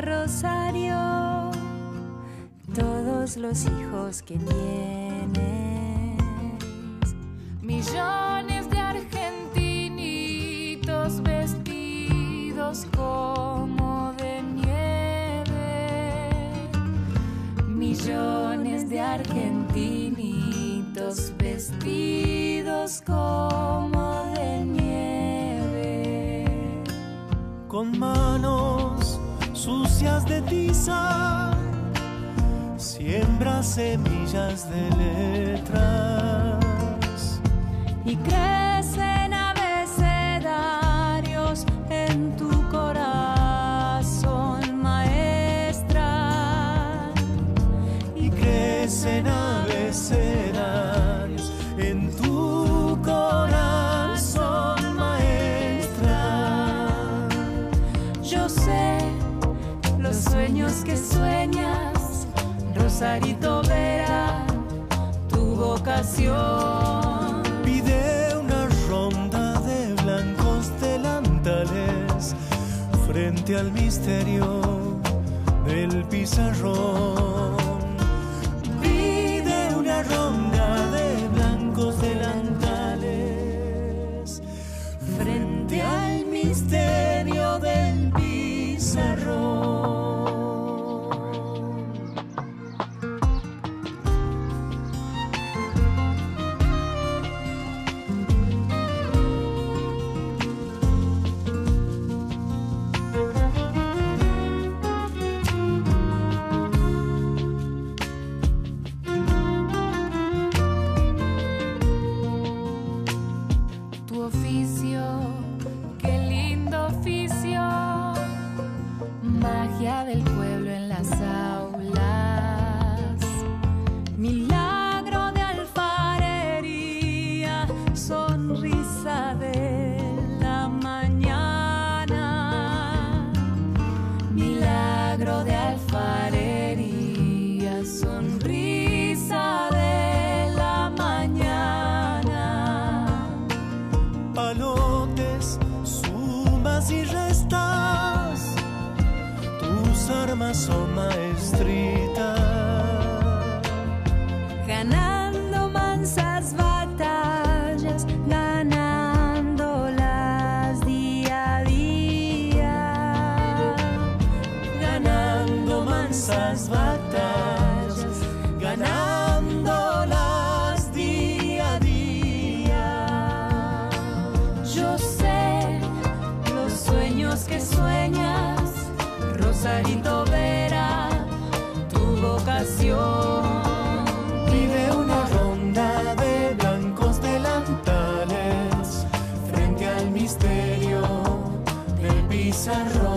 Rosario, todos los hijos que tienes, millones de argentinitos vestidos como de nieve, millones de argentinitos vestidos como con manos sucias de tiza, siembra semillas de letras y crecen abecedarios en tu corazón, maestra. y crecen abecedarios en tu los sueños que sueñas, Rosarito Vera, tu vocación. Pide una ronda de blancos delantales frente al misterio del pizarrón. Del pueblo en las aulas. Milagro de alfarería, sonrisa de la mañana. Milagro de maestritas. Ganando mansas batallas, ganándolas día a día. ganando mansas batallas, ganándolas día a día. Yo sé los sueños que sueñas, Rosarito delantales